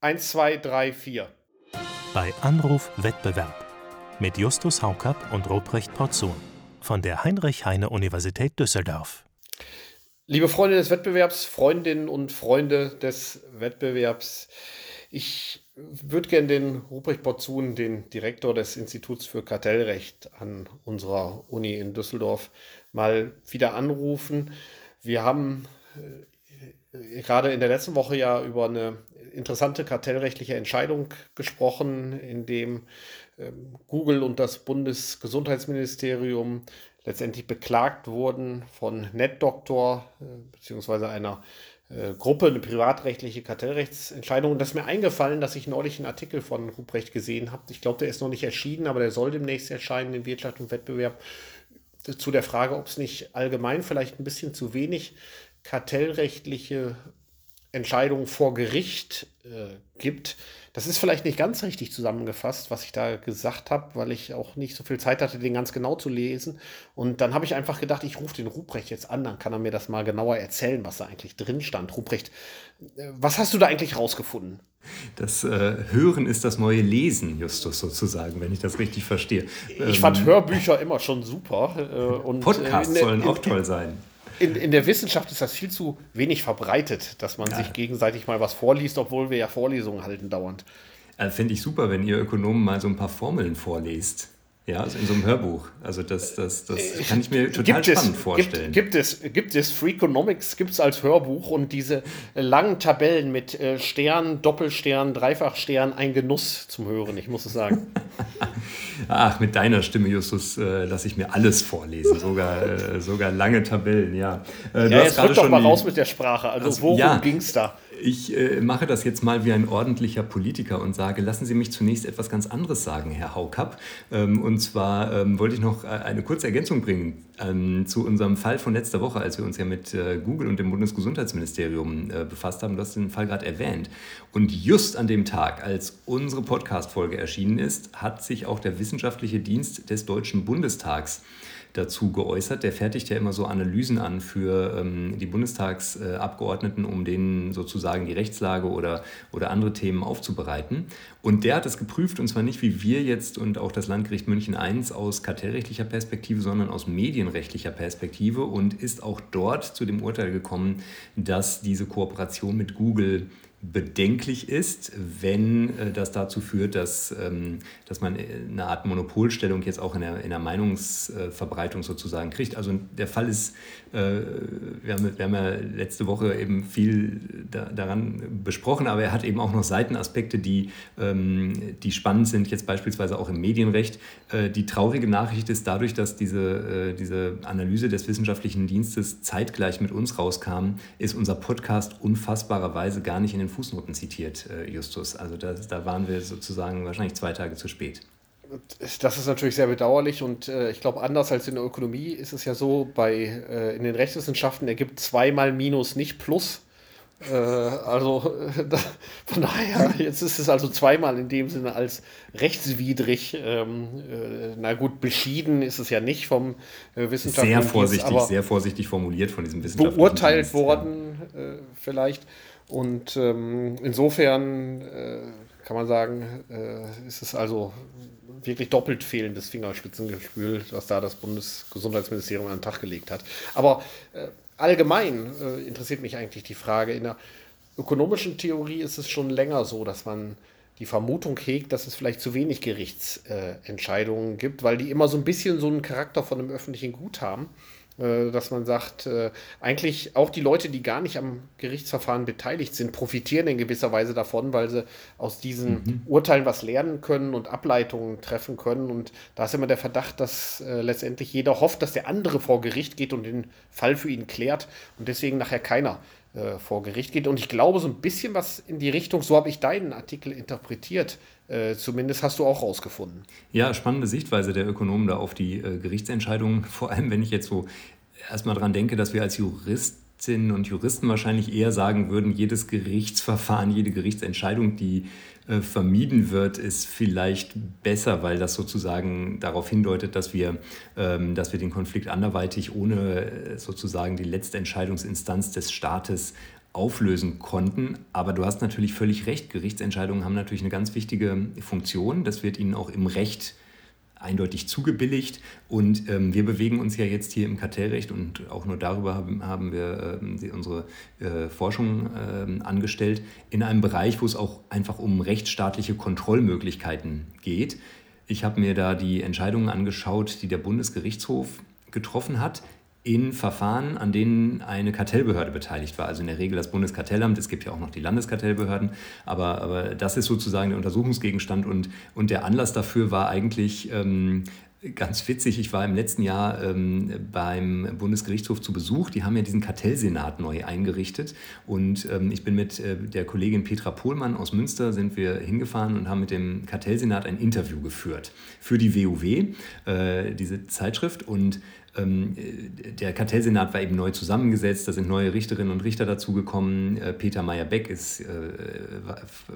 1, 2, 3, 4. Bei Anruf Wettbewerb mit Justus Haukapp und Ruprecht Porzun von der Heinrich-Heine-Universität Düsseldorf. Liebe Freunde des Wettbewerbs, Freundinnen und Freunde des Wettbewerbs, ich würde gerne den Ruprecht Porzun, den Direktor des Instituts für Kartellrecht an unserer Uni in Düsseldorf, mal wieder anrufen. Wir haben äh, gerade in der letzten Woche ja über eine interessante kartellrechtliche Entscheidung gesprochen, in dem ähm, Google und das Bundesgesundheitsministerium letztendlich beklagt wurden von NetDoctor äh, beziehungsweise einer äh, Gruppe, eine privatrechtliche Kartellrechtsentscheidung. Und das ist mir eingefallen, dass ich neulich einen Artikel von Ruprecht gesehen habe. Ich glaube, der ist noch nicht erschienen, aber der soll demnächst erscheinen in Wirtschaft und Wettbewerb zu der Frage, ob es nicht allgemein vielleicht ein bisschen zu wenig kartellrechtliche Entscheidungen vor Gericht äh, gibt. Das ist vielleicht nicht ganz richtig zusammengefasst, was ich da gesagt habe, weil ich auch nicht so viel Zeit hatte, den ganz genau zu lesen. Und dann habe ich einfach gedacht, ich rufe den Ruprecht jetzt an, dann kann er mir das mal genauer erzählen, was da eigentlich drin stand. Ruprecht, äh, was hast du da eigentlich rausgefunden? Das äh, Hören ist das neue Lesen, Justus, sozusagen, wenn ich das richtig verstehe. Ich ähm, fand Hörbücher immer schon super. Äh, und, Podcasts äh, sollen auch toll sein in, in der Wissenschaft ist das viel zu wenig verbreitet, dass man ja. sich gegenseitig mal was vorliest, obwohl wir ja Vorlesungen halten dauernd. Also Finde ich super, wenn ihr Ökonomen mal so ein paar Formeln vorlest. Ja, also in so einem Hörbuch. Also das, das, das äh, kann ich mir total gibt spannend es, vorstellen. Gibt, gibt, es, gibt es Freakonomics, gibt es als Hörbuch und diese langen Tabellen mit äh, Stern, Doppelstern, Dreifachstern, ein Genuss zum Hören, ich muss es sagen. Ach, mit deiner Stimme, Justus, äh, lasse ich mir alles vorlesen, sogar, äh, sogar lange Tabellen, ja. Ja, jetzt rück doch mal raus mit der Sprache, also, also worum ja, ging es da? Ich äh, mache das jetzt mal wie ein ordentlicher Politiker und sage, lassen Sie mich zunächst etwas ganz anderes sagen, Herr Haukapp. Ähm, und zwar ähm, wollte ich noch äh, eine kurze Ergänzung bringen ähm, zu unserem Fall von letzter Woche, als wir uns ja mit äh, Google und dem Bundesgesundheitsministerium äh, befasst haben. Du hast den Fall gerade erwähnt. Und just an dem Tag, als unsere Podcast-Folge erschienen ist, hat sich auch der wissenschaftliche Dienst des Deutschen Bundestags dazu geäußert. Der fertigt ja immer so Analysen an für ähm, die Bundestagsabgeordneten, um denen sozusagen die Rechtslage oder, oder andere Themen aufzubereiten. Und der hat es geprüft, und zwar nicht wie wir jetzt und auch das Landgericht München I aus kartellrechtlicher Perspektive, sondern aus medienrechtlicher Perspektive und ist auch dort zu dem Urteil gekommen, dass diese Kooperation mit Google bedenklich ist, wenn äh, das dazu führt, dass, ähm, dass man eine Art Monopolstellung jetzt auch in der, in der Meinungsverbreitung sozusagen kriegt. Also der Fall ist, äh, wir, haben, wir haben ja letzte Woche eben viel da, daran besprochen, aber er hat eben auch noch Seitenaspekte, die, ähm, die spannend sind, jetzt beispielsweise auch im Medienrecht. Äh, die traurige Nachricht ist dadurch, dass diese, äh, diese Analyse des wissenschaftlichen Dienstes zeitgleich mit uns rauskam, ist unser Podcast unfassbarerweise gar nicht in den den Fußnoten zitiert, äh, Justus. Also da, da waren wir sozusagen wahrscheinlich zwei Tage zu spät. Das ist natürlich sehr bedauerlich und äh, ich glaube, anders als in der Ökonomie ist es ja so, bei, äh, in den Rechtswissenschaften ergibt zweimal Minus nicht Plus. Äh, also da, von daher, jetzt ist es also zweimal in dem Sinne als rechtswidrig. Ähm, äh, na gut, beschieden ist es ja nicht vom äh, Wissenschaftlichen Sehr vorsichtig, sehr vorsichtig formuliert von diesem Wissenschaftlichen Beurteilt worden. Äh, vielleicht. Und ähm, insofern äh, kann man sagen, äh, ist es also wirklich doppelt fehlendes Fingerspitzengefühl, was da das Bundesgesundheitsministerium an den Tag gelegt hat. Aber äh, allgemein äh, interessiert mich eigentlich die Frage, in der ökonomischen Theorie ist es schon länger so, dass man die Vermutung hegt, dass es vielleicht zu wenig Gerichtsentscheidungen gibt, weil die immer so ein bisschen so einen Charakter von einem öffentlichen Gut haben. Äh, dass man sagt, äh, eigentlich auch die Leute, die gar nicht am Gerichtsverfahren beteiligt sind, profitieren in gewisser Weise davon, weil sie aus diesen mhm. Urteilen was lernen können und Ableitungen treffen können. Und da ist immer der Verdacht, dass äh, letztendlich jeder hofft, dass der andere vor Gericht geht und den Fall für ihn klärt und deswegen nachher keiner äh, vor Gericht geht. Und ich glaube, so ein bisschen was in die Richtung, so habe ich deinen Artikel interpretiert, äh, zumindest hast du auch rausgefunden. Ja, spannende Sichtweise der Ökonomen da auf die äh, Gerichtsentscheidungen. Vor allem, wenn ich jetzt so erstmal daran denke, dass wir als Juristinnen und Juristen wahrscheinlich eher sagen würden, jedes Gerichtsverfahren, jede Gerichtsentscheidung, die äh, vermieden wird, ist vielleicht besser, weil das sozusagen darauf hindeutet, dass wir, ähm, dass wir den Konflikt anderweitig ohne äh, sozusagen die letzte Entscheidungsinstanz des Staates auflösen konnten. Aber du hast natürlich völlig recht, Gerichtsentscheidungen haben natürlich eine ganz wichtige Funktion. Das wird ihnen auch im Recht eindeutig zugebilligt. Und ähm, wir bewegen uns ja jetzt hier im Kartellrecht und auch nur darüber haben, haben wir äh, unsere äh, Forschung äh, angestellt, in einem Bereich, wo es auch einfach um rechtsstaatliche Kontrollmöglichkeiten geht. Ich habe mir da die Entscheidungen angeschaut, die der Bundesgerichtshof getroffen hat in Verfahren, an denen eine Kartellbehörde beteiligt war. Also in der Regel das Bundeskartellamt, es gibt ja auch noch die Landeskartellbehörden, aber, aber das ist sozusagen der Untersuchungsgegenstand und, und der Anlass dafür war eigentlich ähm, Ganz witzig, ich war im letzten Jahr ähm, beim Bundesgerichtshof zu Besuch. Die haben ja diesen Kartellsenat neu eingerichtet. Und ähm, ich bin mit äh, der Kollegin Petra Pohlmann aus Münster sind wir hingefahren und haben mit dem Kartellsenat ein Interview geführt für die WUW, äh, diese Zeitschrift. Und ähm, der Kartellsenat war eben neu zusammengesetzt, da sind neue Richterinnen und Richter dazugekommen. Äh, Peter Meyer-Beck ist äh,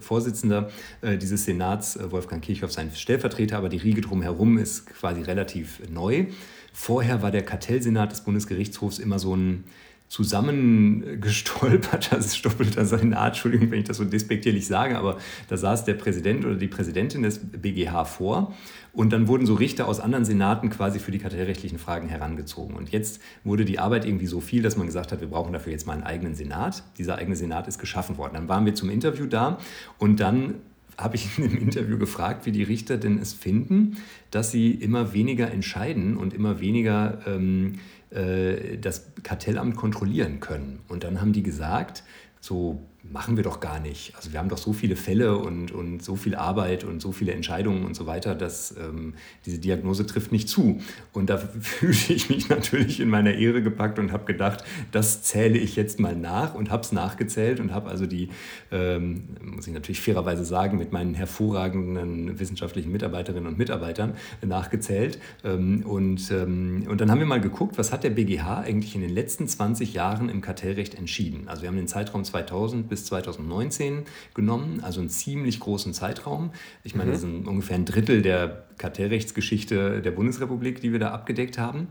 Vorsitzender äh, dieses Senats, Wolfgang Kirchhoff sein Stellvertreter, aber die Riege drumherum ist quasi relativ neu. Vorher war der Kartellsenat des Bundesgerichtshofs immer so ein zusammengestolpert, das ist doppelter Senat, Entschuldigung, wenn ich das so despektierlich sage, aber da saß der Präsident oder die Präsidentin des BGH vor und dann wurden so Richter aus anderen Senaten quasi für die kartellrechtlichen Fragen herangezogen. Und jetzt wurde die Arbeit irgendwie so viel, dass man gesagt hat, wir brauchen dafür jetzt mal einen eigenen Senat. Dieser eigene Senat ist geschaffen worden. Dann waren wir zum Interview da und dann habe ich in dem Interview gefragt, wie die Richter denn es finden, dass sie immer weniger entscheiden und immer weniger ähm, äh, das Kartellamt kontrollieren können. Und dann haben die gesagt, so machen wir doch gar nicht. Also wir haben doch so viele Fälle und, und so viel Arbeit und so viele Entscheidungen und so weiter, dass ähm, diese Diagnose trifft nicht zu. Und da fühlte ich mich natürlich in meiner Ehre gepackt und habe gedacht, das zähle ich jetzt mal nach und habe es nachgezählt und habe also die, ähm, muss ich natürlich fairerweise sagen, mit meinen hervorragenden wissenschaftlichen Mitarbeiterinnen und Mitarbeitern nachgezählt. Ähm, und, ähm, und dann haben wir mal geguckt, was hat der BGH eigentlich in den letzten 20 Jahren im Kartellrecht entschieden. Also wir haben den Zeitraum 2000 bis 2019 genommen, also einen ziemlich großen Zeitraum. Ich meine, mhm. das ist ungefähr ein Drittel der Kartellrechtsgeschichte der Bundesrepublik, die wir da abgedeckt haben.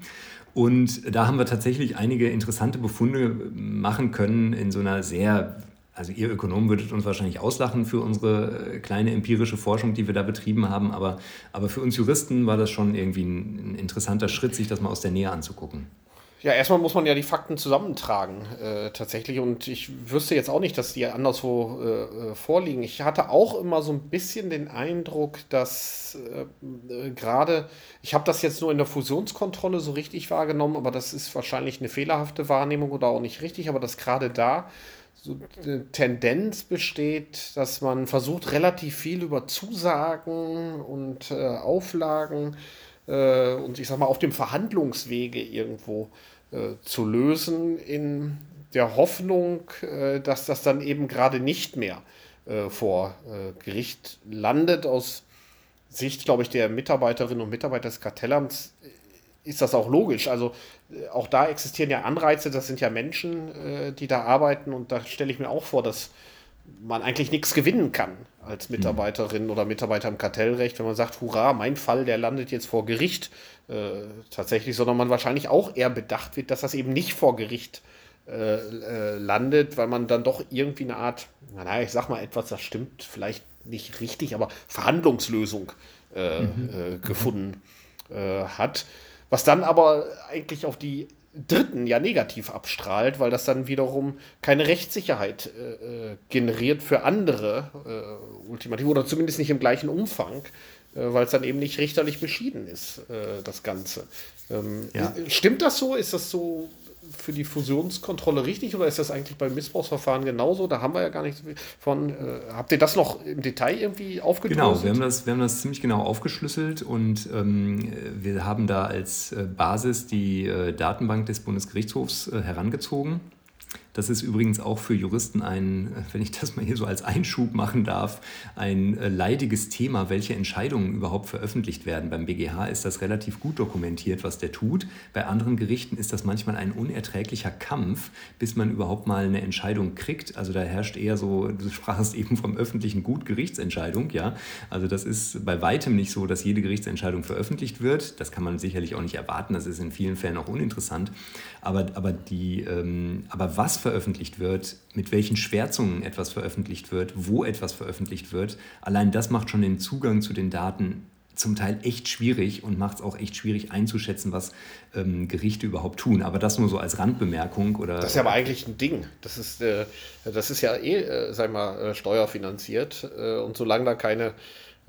Und da haben wir tatsächlich einige interessante Befunde machen können in so einer sehr also ihr Ökonomen würdet uns wahrscheinlich auslachen für unsere kleine empirische Forschung, die wir da betrieben haben, aber, aber für uns Juristen war das schon irgendwie ein interessanter Schritt, sich das mal aus der Nähe anzugucken. Ja, erstmal muss man ja die Fakten zusammentragen, äh, tatsächlich. Und ich wüsste jetzt auch nicht, dass die anderswo äh, äh, vorliegen. Ich hatte auch immer so ein bisschen den Eindruck, dass äh, äh gerade, ich habe das jetzt nur in der Fusionskontrolle so richtig wahrgenommen, aber das ist wahrscheinlich eine fehlerhafte Wahrnehmung oder auch nicht richtig, aber dass gerade da so eine Tendenz besteht, dass man versucht, relativ viel über Zusagen und äh, Auflagen und ich sag mal auf dem Verhandlungswege irgendwo äh, zu lösen, in der Hoffnung, äh, dass das dann eben gerade nicht mehr äh, vor äh, Gericht landet. Aus Sicht, glaube ich, der Mitarbeiterinnen und Mitarbeiter des Kartellamts ist das auch logisch. Also äh, auch da existieren ja Anreize, das sind ja Menschen, äh, die da arbeiten und da stelle ich mir auch vor, dass man eigentlich nichts gewinnen kann als mhm. Mitarbeiterin oder Mitarbeiter im Kartellrecht, wenn man sagt, hurra, mein Fall, der landet jetzt vor Gericht äh, tatsächlich, sondern man wahrscheinlich auch eher bedacht wird, dass das eben nicht vor Gericht äh, äh, landet, weil man dann doch irgendwie eine Art, naja, ich sag mal etwas, das stimmt vielleicht nicht richtig, aber Verhandlungslösung äh, mhm. Äh, gefunden hat, was dann aber eigentlich auf die Dritten ja negativ abstrahlt, weil das dann wiederum keine Rechtssicherheit äh, generiert für andere, äh, ultimativ, oder zumindest nicht im gleichen Umfang, äh, weil es dann eben nicht richterlich beschieden ist, äh, das Ganze. Ähm, ja. Stimmt das so? Ist das so für die Fusionskontrolle richtig oder ist das eigentlich beim Missbrauchsverfahren genauso? Da haben wir ja gar nichts von. Äh, habt ihr das noch im Detail irgendwie aufgedröselt? Genau, wir haben das, wir haben das ziemlich genau aufgeschlüsselt und ähm, wir haben da als äh, Basis die äh, Datenbank des Bundesgerichtshofs äh, herangezogen das ist übrigens auch für Juristen ein, wenn ich das mal hier so als Einschub machen darf, ein äh, leidiges Thema, welche Entscheidungen überhaupt veröffentlicht werden. Beim BGH ist das relativ gut dokumentiert, was der tut. Bei anderen Gerichten ist das manchmal ein unerträglicher Kampf, bis man überhaupt mal eine Entscheidung kriegt. Also da herrscht eher so, du sprachst eben vom öffentlichen Gut Gerichtsentscheidung, ja. Also das ist bei weitem nicht so, dass jede Gerichtsentscheidung veröffentlicht wird. Das kann man sicherlich auch nicht erwarten. Das ist in vielen Fällen auch uninteressant. Aber, aber, die, ähm, aber was veröffentlicht wird, mit welchen Schwärzungen etwas veröffentlicht wird, wo etwas veröffentlicht wird, allein das macht schon den Zugang zu den Daten zum Teil echt schwierig und macht es auch echt schwierig einzuschätzen, was ähm, Gerichte überhaupt tun. Aber das nur so als Randbemerkung. Oder, das ist ja aber eigentlich ein Ding. Das ist, äh, das ist ja eh, äh, sag mal, äh, steuerfinanziert. Äh, und solange da keine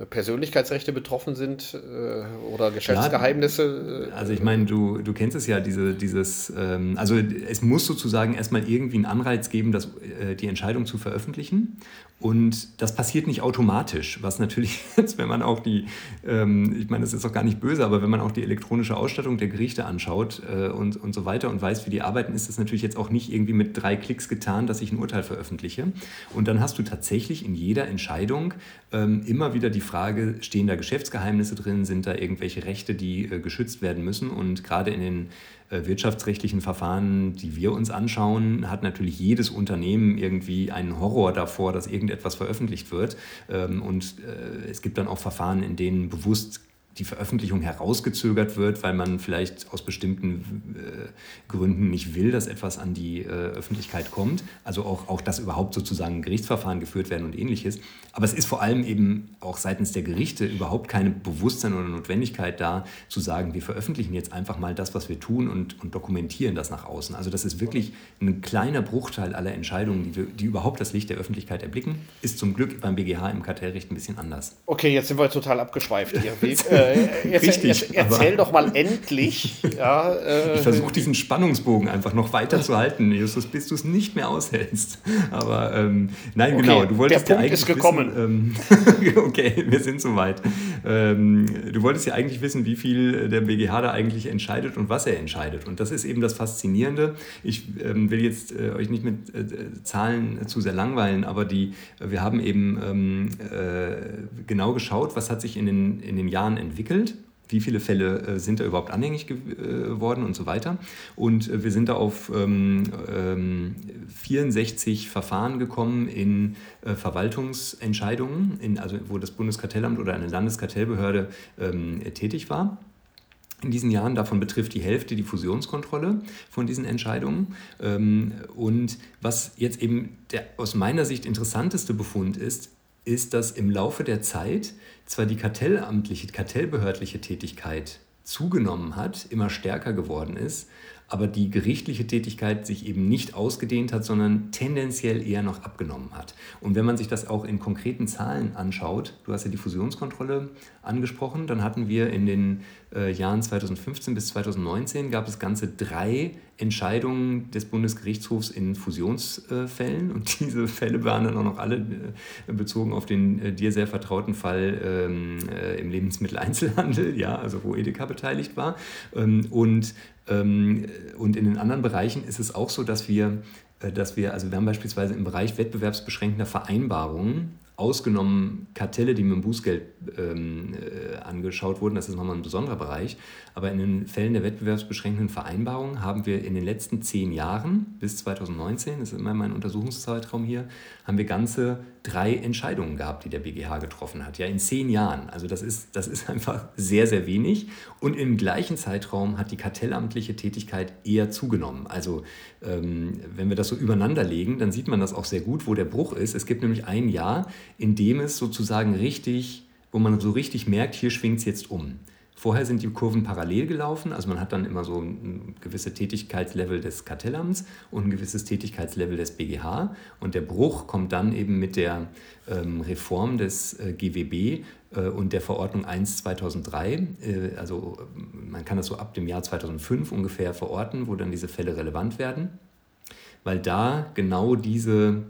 Persönlichkeitsrechte betroffen sind äh, oder Geschäftsgeheimnisse. Äh, also ich meine, du, du kennst es ja, diese, dieses, ähm, also es muss sozusagen erstmal irgendwie einen Anreiz geben, das, äh, die Entscheidung zu veröffentlichen. Und das passiert nicht automatisch, was natürlich jetzt, wenn man auch die, ähm, ich meine, das ist doch gar nicht böse, aber wenn man auch die elektronische Ausstattung der Gerichte anschaut äh, und, und so weiter und weiß, wie die arbeiten, ist das natürlich jetzt auch nicht irgendwie mit drei Klicks getan, dass ich ein Urteil veröffentliche. Und dann hast du tatsächlich in jeder Entscheidung ähm, immer wieder die Frage, stehen da Geschäftsgeheimnisse drin, sind da irgendwelche Rechte, die äh, geschützt werden müssen? Und gerade in den äh, wirtschaftsrechtlichen Verfahren, die wir uns anschauen, hat natürlich jedes Unternehmen irgendwie einen Horror davor, dass irgendetwas veröffentlicht wird. Ähm, und äh, es gibt dann auch Verfahren, in denen bewusst die Veröffentlichung herausgezögert wird, weil man vielleicht aus bestimmten äh, Gründen nicht will, dass etwas an die äh, Öffentlichkeit kommt. Also auch, auch, dass überhaupt sozusagen Gerichtsverfahren geführt werden und ähnliches. Aber es ist vor allem eben auch seitens der Gerichte überhaupt kein Bewusstsein oder Notwendigkeit da, zu sagen, wir veröffentlichen jetzt einfach mal das, was wir tun und, und dokumentieren das nach außen. Also das ist wirklich ein kleiner Bruchteil aller Entscheidungen, die, wir, die überhaupt das Licht der Öffentlichkeit erblicken. Ist zum Glück beim BGH im Kartellrecht ein bisschen anders. Okay, jetzt sind wir total abgeschweift hier. Äh, jetzt, Richtig, jetzt, erzähl doch mal endlich. Ja, äh, ich versuche diesen Spannungsbogen einfach noch weiter zu halten, Justus, bis du es nicht mehr aushältst. Aber ähm, nein, okay, genau, du wolltest der Punkt ja eigentlich ist gekommen. Wissen, ähm, okay, wir sind soweit. Ähm, du wolltest ja eigentlich wissen, wie viel der BGH da eigentlich entscheidet und was er entscheidet. Und das ist eben das Faszinierende. Ich ähm, will jetzt äh, euch nicht mit äh, Zahlen zu sehr langweilen, aber die, wir haben eben ähm, äh, genau geschaut, was hat sich in den, in den Jahren entwickelt entwickelt wie viele Fälle äh, sind da überhaupt anhängig geworden äh, und so weiter. Und äh, wir sind da auf ähm, 64 ähm, Verfahren gekommen in äh, Verwaltungsentscheidungen, in, also wo das Bundeskartellamt oder eine Landeskartellbehörde ähm, tätig war. In diesen Jahren, davon betrifft die Hälfte die Fusionskontrolle von diesen Entscheidungen. Ähm, und was jetzt eben der aus meiner Sicht interessanteste Befund ist, ist, dass im Laufe der Zeit zwar die kartellamtliche, kartellbehördliche Tätigkeit zugenommen hat, immer stärker geworden ist, aber die gerichtliche Tätigkeit sich eben nicht ausgedehnt hat, sondern tendenziell eher noch abgenommen hat. Und wenn man sich das auch in konkreten Zahlen anschaut, du hast ja die Fusionskontrolle angesprochen, dann hatten wir in den äh, Jahren 2015 bis 2019 gab es ganze drei Entscheidungen des Bundesgerichtshofs in Fusionsfällen. Äh, und diese Fälle waren dann auch noch alle äh, bezogen auf den äh, dir sehr vertrauten Fall ähm, äh, im Lebensmitteleinzelhandel, ja, also wo Edeka beteiligt war. Ähm, und und in den anderen Bereichen ist es auch so, dass wir, äh, dass wir, also wir haben beispielsweise im Bereich wettbewerbsbeschränkender Vereinbarungen ausgenommen Kartelle, die mit dem Bußgeld ähm, äh, angeschaut wurden, das ist nochmal ein besonderer Bereich. Aber in den Fällen der wettbewerbsbeschränkenden Vereinbarungen haben wir in den letzten zehn Jahren bis 2019, das ist immer mein Untersuchungszeitraum hier, haben wir ganze drei Entscheidungen gehabt, die der BGH getroffen hat. Ja, in zehn Jahren. Also das ist, das ist einfach sehr, sehr wenig. Und im gleichen Zeitraum hat die kartellamtliche Tätigkeit eher zugenommen. Also ähm, wenn wir das so übereinander legen, dann sieht man das auch sehr gut, wo der Bruch ist. Es gibt nämlich ein Jahr, in dem es sozusagen richtig, wo man so richtig merkt, hier schwingt es jetzt um. Vorher sind die Kurven parallel gelaufen, also man hat dann immer so ein gewisses Tätigkeitslevel des Kartellamts und ein gewisses Tätigkeitslevel des BGH und der Bruch kommt dann eben mit der ähm, Reform des äh, GWB äh, und der Verordnung 1 2003, äh, also man kann das so ab dem Jahr 2005 ungefähr verorten, wo dann diese Fälle relevant werden, weil da genau diese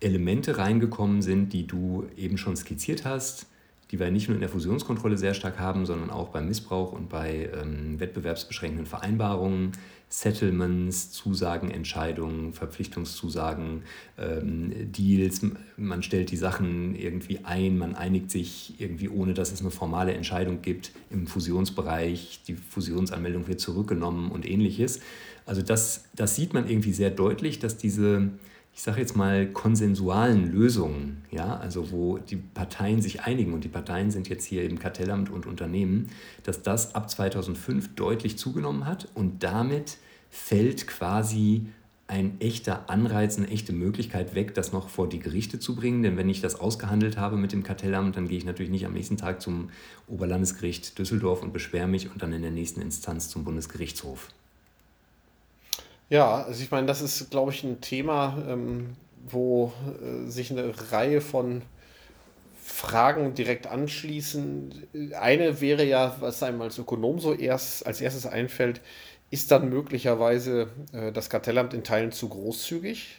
Elemente reingekommen sind, die du eben schon skizziert hast, die wir nicht nur in der Fusionskontrolle sehr stark haben, sondern auch beim Missbrauch und bei ähm, wettbewerbsbeschränkenden Vereinbarungen, Settlements, Zusagenentscheidungen, Verpflichtungszusagen, ähm, Deals. Man stellt die Sachen irgendwie ein, man einigt sich irgendwie, ohne dass es eine formale Entscheidung gibt im Fusionsbereich. Die Fusionsanmeldung wird zurückgenommen und ähnliches. Also das, das sieht man irgendwie sehr deutlich, dass diese ich sage jetzt mal, konsensualen Lösungen, ja, also wo die Parteien sich einigen und die Parteien sind jetzt hier im Kartellamt und Unternehmen, dass das ab 2005 deutlich zugenommen hat und damit fällt quasi ein echter Anreiz, eine echte Möglichkeit weg, das noch vor die Gerichte zu bringen. Denn wenn ich das ausgehandelt habe mit dem Kartellamt, dann gehe ich natürlich nicht am nächsten Tag zum Oberlandesgericht Düsseldorf und beschwere mich und dann in der nächsten Instanz zum Bundesgerichtshof. Ja, also ich meine, das ist, glaube ich, ein Thema, ähm, wo äh, sich eine Reihe von Fragen direkt anschließen. Eine wäre ja, was einem als Ökonom so erst als erstes einfällt, ist dann möglicherweise äh, das Kartellamt in Teilen zu großzügig?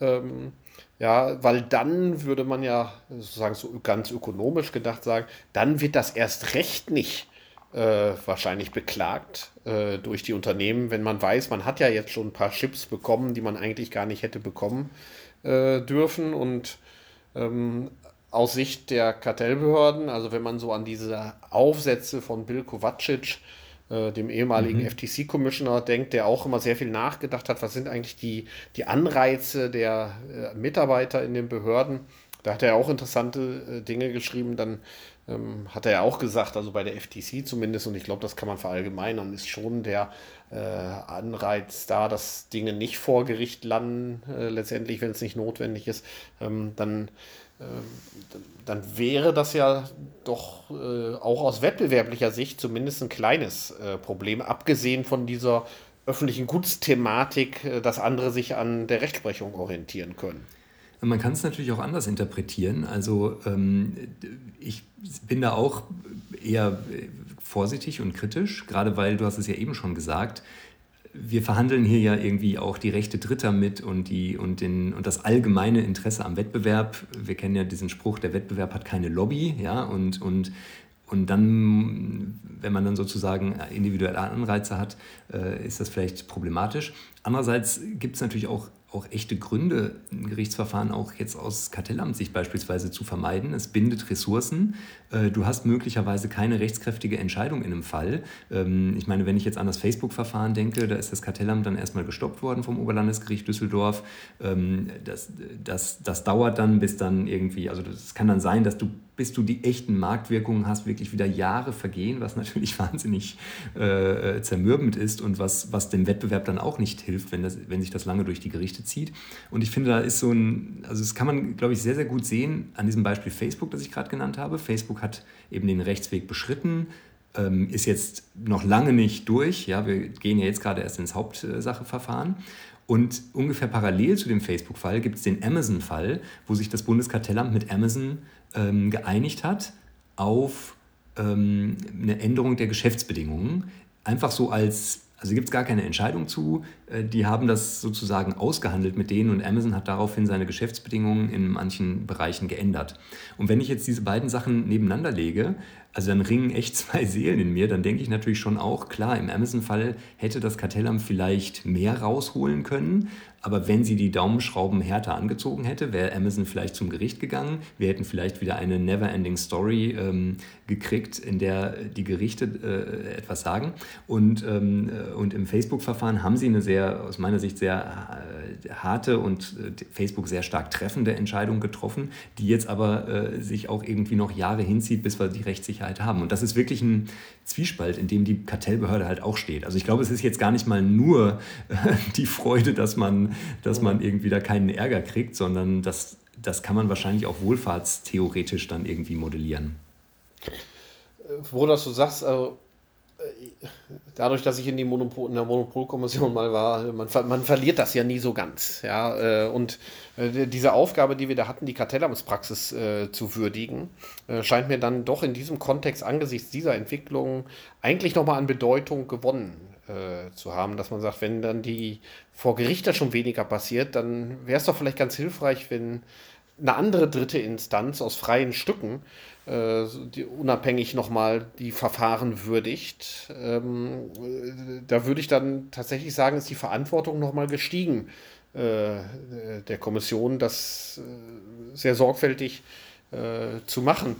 Ähm, ja, weil dann würde man ja sozusagen so ganz ökonomisch gedacht sagen, dann wird das erst recht nicht äh, wahrscheinlich beklagt äh, durch die Unternehmen, wenn man weiß, man hat ja jetzt schon ein paar Chips bekommen, die man eigentlich gar nicht hätte bekommen äh, dürfen. Und ähm, aus Sicht der Kartellbehörden, also wenn man so an diese Aufsätze von Bill Kovacic äh, dem ehemaligen mhm. FTC-Commissioner denkt, der auch immer sehr viel nachgedacht hat, was sind eigentlich die, die Anreize der äh, Mitarbeiter in den Behörden. Da hat er auch interessante Dinge geschrieben. Dann ähm, hat er ja auch gesagt, also bei der FTC zumindest, und ich glaube, das kann man verallgemeinern, ist schon der äh, Anreiz da, dass Dinge nicht vor Gericht landen, äh, letztendlich, wenn es nicht notwendig ist. Ähm, dann ähm, dann wäre das ja doch äh, auch aus wettbewerblicher Sicht zumindest ein kleines äh, Problem, abgesehen von dieser öffentlichen Gutsthematik, äh, dass andere sich an der Rechtsprechung orientieren können. Man kann es natürlich auch anders interpretieren. Also ähm, ich bin da auch eher äh, vorsichtig und kritisch, gerade weil du hast es ja eben schon gesagt, wir verhandeln hier ja irgendwie auch die Rechte Dritter mit und, die, und, den, und das allgemeine Interesse am Wettbewerb. Wir kennen ja diesen Spruch, der Wettbewerb hat keine Lobby. Ja, und, und, und dann, wenn man dann sozusagen individuelle Anreize hat, äh, ist das vielleicht problematisch. Andererseits gibt es natürlich auch auch echte Gründe, ein Gerichtsverfahren auch jetzt aus Kartellamtssicht beispielsweise zu vermeiden. Es bindet Ressourcen. Äh, du hast möglicherweise keine rechtskräftige Entscheidung in einem Fall. Ähm, ich meine, wenn ich jetzt an das Facebook-Verfahren denke, da ist das Kartellamt dann erstmal gestoppt worden vom Oberlandesgericht Düsseldorf. Ähm, das, das, das dauert dann, bis dann irgendwie, also es kann dann sein, dass du bis du die echten Marktwirkungen hast, wirklich wieder Jahre vergehen, was natürlich wahnsinnig äh, zermürbend ist und was, was dem Wettbewerb dann auch nicht hilft, wenn, das, wenn sich das lange durch die Gerichte zieht. Und ich finde, da ist so ein, also das kann man, glaube ich, sehr, sehr gut sehen an diesem Beispiel Facebook, das ich gerade genannt habe. Facebook hat eben den Rechtsweg beschritten, ähm, ist jetzt noch lange nicht durch. Ja, wir gehen ja jetzt gerade erst ins Hauptsacheverfahren. Und ungefähr parallel zu dem Facebook-Fall gibt es den Amazon-Fall, wo sich das Bundeskartellamt mit Amazon ähm, geeinigt hat auf ähm, eine Änderung der Geschäftsbedingungen. Einfach so als, also gibt es gar keine Entscheidung zu. Äh, die haben das sozusagen ausgehandelt mit denen und Amazon hat daraufhin seine Geschäftsbedingungen in manchen Bereichen geändert. Und wenn ich jetzt diese beiden Sachen nebeneinander lege, also dann ringen echt zwei Seelen in mir, dann denke ich natürlich schon auch, klar, im Amazon-Fall hätte das Kartellamt vielleicht mehr rausholen können, aber wenn sie die Daumenschrauben härter angezogen hätte, wäre Amazon vielleicht zum Gericht gegangen. Wir hätten vielleicht wieder eine Never-Ending Story ähm, gekriegt, in der die Gerichte äh, etwas sagen. Und, ähm, äh, und im Facebook-Verfahren haben sie eine sehr, aus meiner Sicht, sehr äh, harte und äh, Facebook sehr stark treffende Entscheidung getroffen, die jetzt aber äh, sich auch irgendwie noch Jahre hinzieht, bis wir die Rechtssicherheit haben. Und das ist wirklich ein Zwiespalt, in dem die Kartellbehörde halt auch steht. Also ich glaube, es ist jetzt gar nicht mal nur äh, die Freude, dass man dass man irgendwie da keinen Ärger kriegt, sondern das, das kann man wahrscheinlich auch wohlfahrtstheoretisch dann irgendwie modellieren. Wo das du sagst, also, dadurch, dass ich in, die Monopol, in der Monopolkommission mal war, man, man verliert das ja nie so ganz. Ja? Äh, und äh, diese Aufgabe, die wir da hatten, die Kartellamtspraxis äh, zu würdigen, scheint mir dann doch in diesem Kontext angesichts dieser Entwicklung eigentlich nochmal an Bedeutung gewonnen zu haben, dass man sagt, wenn dann die vor Gericht da schon weniger passiert, dann wäre es doch vielleicht ganz hilfreich, wenn eine andere dritte Instanz aus freien Stücken äh, die unabhängig nochmal die Verfahren würdigt. Ähm, äh, da würde ich dann tatsächlich sagen, ist die Verantwortung nochmal gestiegen äh, der Kommission, das äh, sehr sorgfältig äh, zu machen.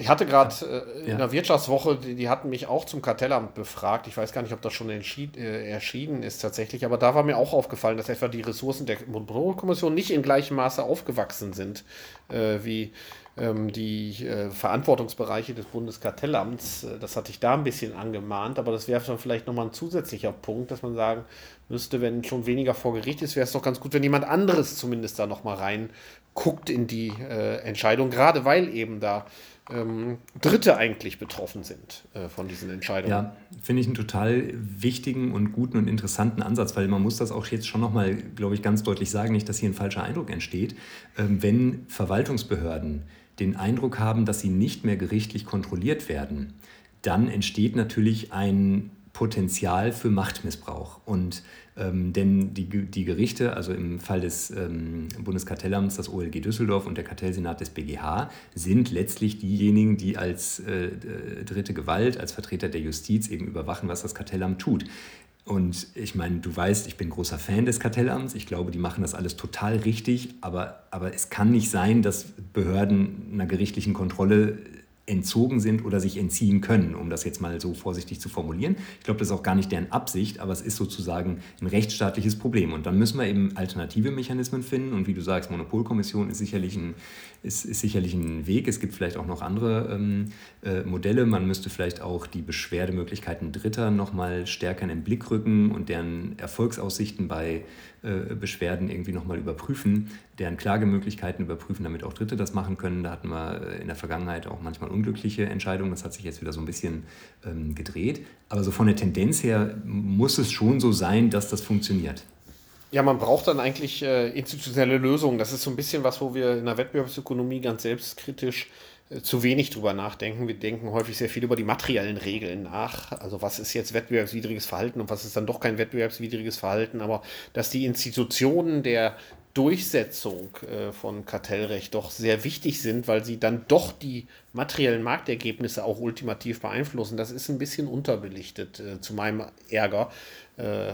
Ich hatte gerade äh, in ja. der Wirtschaftswoche, die, die, hatten mich auch zum Kartellamt befragt. Ich weiß gar nicht, ob das schon äh, erschienen ist tatsächlich, aber da war mir auch aufgefallen, dass etwa die Ressourcen der Monopolkommission nicht in gleichem Maße aufgewachsen sind, äh, wie ähm, die äh, Verantwortungsbereiche des Bundeskartellamts, äh, das hatte ich da ein bisschen angemahnt, aber das wäre dann vielleicht nochmal ein zusätzlicher Punkt, dass man sagen müsste, wenn schon weniger vor Gericht ist, wäre es doch ganz gut, wenn jemand anderes zumindest da nochmal reinguckt in die äh, Entscheidung, gerade weil eben da ähm, Dritte eigentlich betroffen sind äh, von diesen Entscheidungen. Ja, finde ich einen total wichtigen und guten und interessanten Ansatz, weil man muss das auch jetzt schon nochmal, glaube ich, ganz deutlich sagen, nicht, dass hier ein falscher Eindruck entsteht. Ähm, wenn Verwaltungsbehörden den Eindruck haben, dass sie nicht mehr gerichtlich kontrolliert werden, dann entsteht natürlich ein Potenzial für Machtmissbrauch. Und ähm, denn die, die Gerichte, also im Fall des ähm, Bundeskartellamts, das OLG Düsseldorf und der Kartellsenat des BGH, sind letztlich diejenigen, die als äh, dritte Gewalt, als Vertreter der Justiz eben überwachen, was das Kartellamt tut. Und ich meine, du weißt, ich bin großer Fan des Kartellamts. Ich glaube, die machen das alles total richtig. Aber, aber es kann nicht sein, dass Behörden einer gerichtlichen Kontrolle entzogen sind oder sich entziehen können, um das jetzt mal so vorsichtig zu formulieren. Ich glaube, das ist auch gar nicht deren Absicht, aber es ist sozusagen ein rechtsstaatliches Problem. Und dann müssen wir eben alternative Mechanismen finden. Und wie du sagst, Monopolkommission ist sicherlich ein, ist, ist sicherlich ein Weg. Es gibt vielleicht auch noch andere ähm, äh, Modelle. Man müsste vielleicht auch die Beschwerdemöglichkeiten Dritter noch mal stärker in den Blick rücken und deren Erfolgsaussichten bei äh, Beschwerden irgendwie nochmal überprüfen, deren Klagemöglichkeiten überprüfen, damit auch Dritte das machen können. Da hatten wir äh, in der Vergangenheit auch manchmal unglückliche Entscheidungen. Das hat sich jetzt wieder so ein bisschen ähm, gedreht. Aber so von der Tendenz her muss es schon so sein, dass das funktioniert. Ja, man braucht dann eigentlich äh, institutionelle Lösungen. Das ist so ein bisschen was, wo wir in der Wettbewerbsökonomie ganz selbstkritisch zu wenig drüber nachdenken. Wir denken häufig sehr viel über die materiellen Regeln nach. Also was ist jetzt wettbewerbswidriges Verhalten und was ist dann doch kein wettbewerbswidriges Verhalten. Aber dass die Institutionen der Durchsetzung äh, von Kartellrecht doch sehr wichtig sind, weil sie dann doch die materiellen Marktergebnisse auch ultimativ beeinflussen. Das ist ein bisschen unterbelichtet, äh, zu meinem Ärger, äh,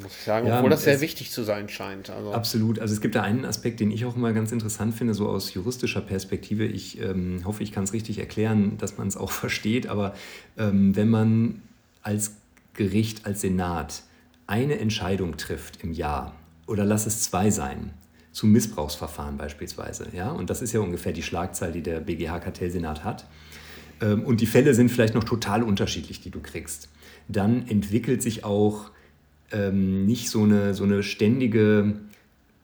muss ich sagen, ja, obwohl das sehr wichtig zu sein scheint. Also absolut. Also es gibt da einen Aspekt, den ich auch immer ganz interessant finde, so aus juristischer Perspektive. Ich ähm, hoffe, ich kann es richtig erklären, dass man es auch versteht, aber ähm, wenn man als Gericht, als Senat eine Entscheidung trifft im Jahr, oder lass es zwei sein, zu Missbrauchsverfahren beispielsweise. Ja? Und das ist ja ungefähr die Schlagzahl, die der BGH-Kartellsenat hat. Ähm, und die Fälle sind vielleicht noch total unterschiedlich, die du kriegst. Dann entwickelt sich auch ähm, nicht so eine, so eine ständige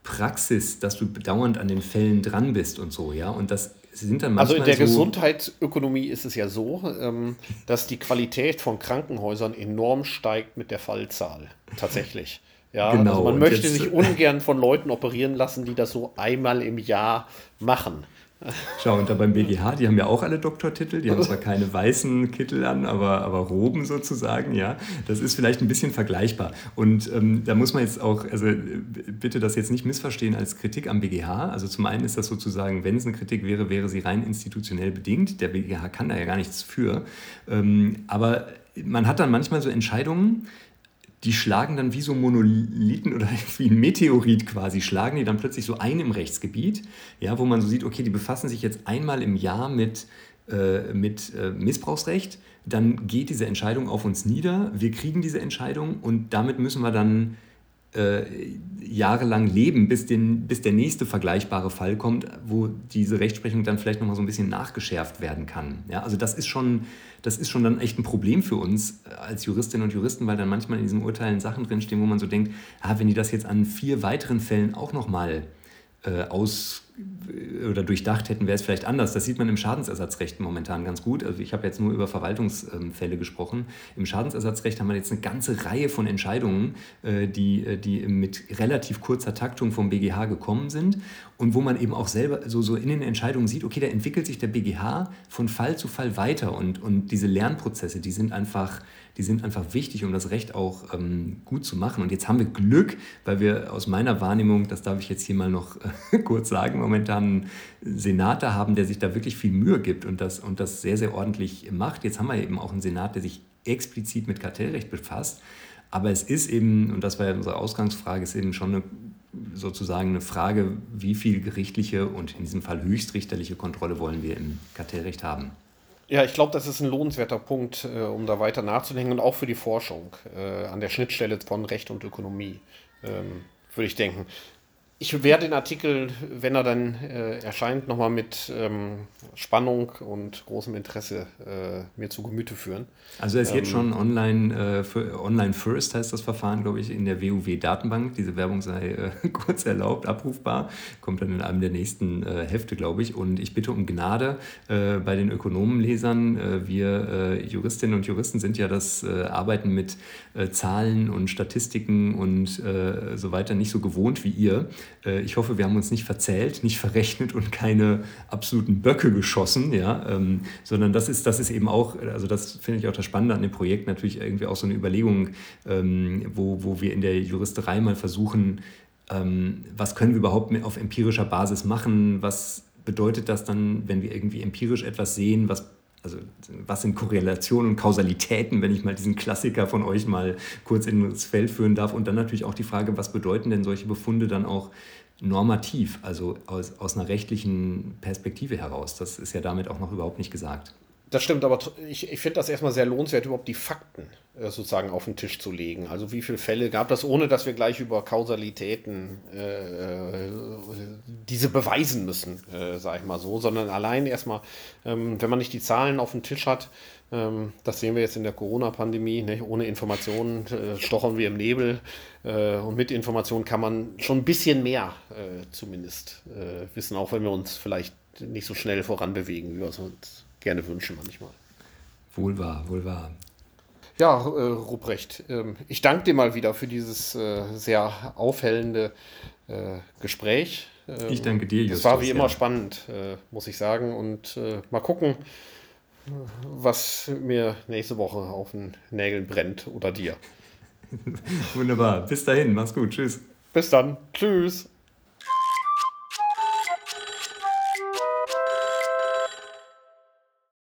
Praxis, dass du dauernd an den Fällen dran bist und so, ja. Und das sind dann Also in der so Gesundheitsökonomie ist es ja so, ähm, dass die Qualität von Krankenhäusern enorm steigt mit der Fallzahl. Tatsächlich. Ja, genau. also man möchte jetzt, sich ungern von Leuten operieren lassen, die das so einmal im Jahr machen. Schau, und da beim BGH, die haben ja auch alle Doktortitel, die haben zwar keine weißen Kittel an, aber, aber Roben sozusagen, ja. Das ist vielleicht ein bisschen vergleichbar. Und ähm, da muss man jetzt auch, also bitte das jetzt nicht missverstehen als Kritik am BGH. Also zum einen ist das sozusagen, wenn es eine Kritik wäre, wäre sie rein institutionell bedingt. Der BGH kann da ja gar nichts für. Ähm, aber man hat dann manchmal so Entscheidungen, die schlagen dann wie so Monolithen oder wie ein Meteorit quasi, schlagen die dann plötzlich so ein im Rechtsgebiet, ja, wo man so sieht, okay, die befassen sich jetzt einmal im Jahr mit, äh, mit äh, Missbrauchsrecht, dann geht diese Entscheidung auf uns nieder, wir kriegen diese Entscheidung und damit müssen wir dann äh, jahrelang leben, bis, den, bis der nächste vergleichbare Fall kommt, wo diese Rechtsprechung dann vielleicht nochmal so ein bisschen nachgeschärft werden kann. Ja, also das ist schon das ist schon dann echt ein Problem für uns als Juristinnen und Juristen, weil dann manchmal in diesen Urteilen Sachen drinstehen, wo man so denkt, ah, wenn die das jetzt an vier weiteren Fällen auch nochmal äh, aus äh, oder durchdacht hätten, wäre es vielleicht anders. Das sieht man im Schadensersatzrecht momentan ganz gut. Also ich habe jetzt nur über Verwaltungsfälle gesprochen. Im Schadensersatzrecht haben wir jetzt eine ganze Reihe von Entscheidungen, äh, die, die mit relativ kurzer Taktung vom BGH gekommen sind und wo man eben auch selber so, so in den Entscheidungen sieht, okay, da entwickelt sich der BGH von Fall zu Fall weiter und, und diese Lernprozesse, die sind einfach die sind einfach wichtig, um das Recht auch ähm, gut zu machen. Und jetzt haben wir Glück, weil wir aus meiner Wahrnehmung, das darf ich jetzt hier mal noch äh, kurz sagen, momentan einen Senator haben, der sich da wirklich viel Mühe gibt und das, und das sehr, sehr ordentlich macht. Jetzt haben wir eben auch einen Senat, der sich explizit mit Kartellrecht befasst. Aber es ist eben, und das war ja unsere Ausgangsfrage, ist eben schon eine, sozusagen eine Frage, wie viel gerichtliche und in diesem Fall höchstrichterliche Kontrolle wollen wir im Kartellrecht haben. Ja, ich glaube, das ist ein lohnenswerter Punkt, äh, um da weiter nachzudenken und auch für die Forschung äh, an der Schnittstelle von Recht und Ökonomie, ähm, würde ich denken. Ich werde den Artikel, wenn er dann äh, erscheint, nochmal mit ähm, Spannung und großem Interesse äh, mir zu Gemüte führen. Also er ist ähm, jetzt schon online, äh, für, online first heißt das Verfahren, glaube ich, in der WUW-Datenbank. Diese Werbung sei äh, kurz erlaubt, abrufbar. Kommt dann in einem der nächsten äh, Hefte, glaube ich. Und ich bitte um Gnade äh, bei den Ökonomenlesern. wir Juristinnen und Juristen sind ja das Arbeiten mit Zahlen und Statistiken und so weiter nicht so gewohnt wie ihr. Äh, ich hoffe, wir haben uns nicht verzählt, nicht verrechnet und keine absoluten Böcke geschossen, ja, ähm, sondern das ist, das ist eben auch, also das finde ich auch das Spannende an dem Projekt, natürlich irgendwie auch so eine Überlegung, ähm, wo, wo wir in der Juristerei mal versuchen, ähm, was können wir überhaupt auf empirischer Basis machen, was bedeutet das dann, wenn wir irgendwie empirisch etwas sehen, was also was sind Korrelationen und Kausalitäten, wenn ich mal diesen Klassiker von euch mal kurz ins Feld führen darf. Und dann natürlich auch die Frage, was bedeuten denn solche Befunde dann auch normativ, also aus, aus einer rechtlichen Perspektive heraus? Das ist ja damit auch noch überhaupt nicht gesagt. Das stimmt, aber ich, ich finde das erstmal sehr lohnenswert, überhaupt die Fakten äh, sozusagen auf den Tisch zu legen. Also wie viele Fälle gab das, ohne dass wir gleich über Kausalitäten äh, äh diese beweisen müssen, äh, sage ich mal so, sondern allein erstmal, ähm, wenn man nicht die Zahlen auf dem Tisch hat, ähm, das sehen wir jetzt in der Corona-Pandemie, ne? ohne Informationen äh, stochern wir im Nebel äh, und mit Informationen kann man schon ein bisschen mehr zumindest wissen, auch wenn wir uns vielleicht nicht so schnell voranbewegen, wie wir es uns gerne wünschen manchmal. Wohl wahr, wohl wahr. Ja, äh, Ruprecht, äh, ich danke dir mal wieder für dieses äh, sehr aufhellende äh, Gespräch. Ich ähm, danke dir, Justus. Es war wie immer ja. spannend, äh, muss ich sagen. Und äh, mal gucken, was mir nächste Woche auf den Nägeln brennt oder dir. Wunderbar. Bis dahin. Mach's gut. Tschüss. Bis dann. Tschüss.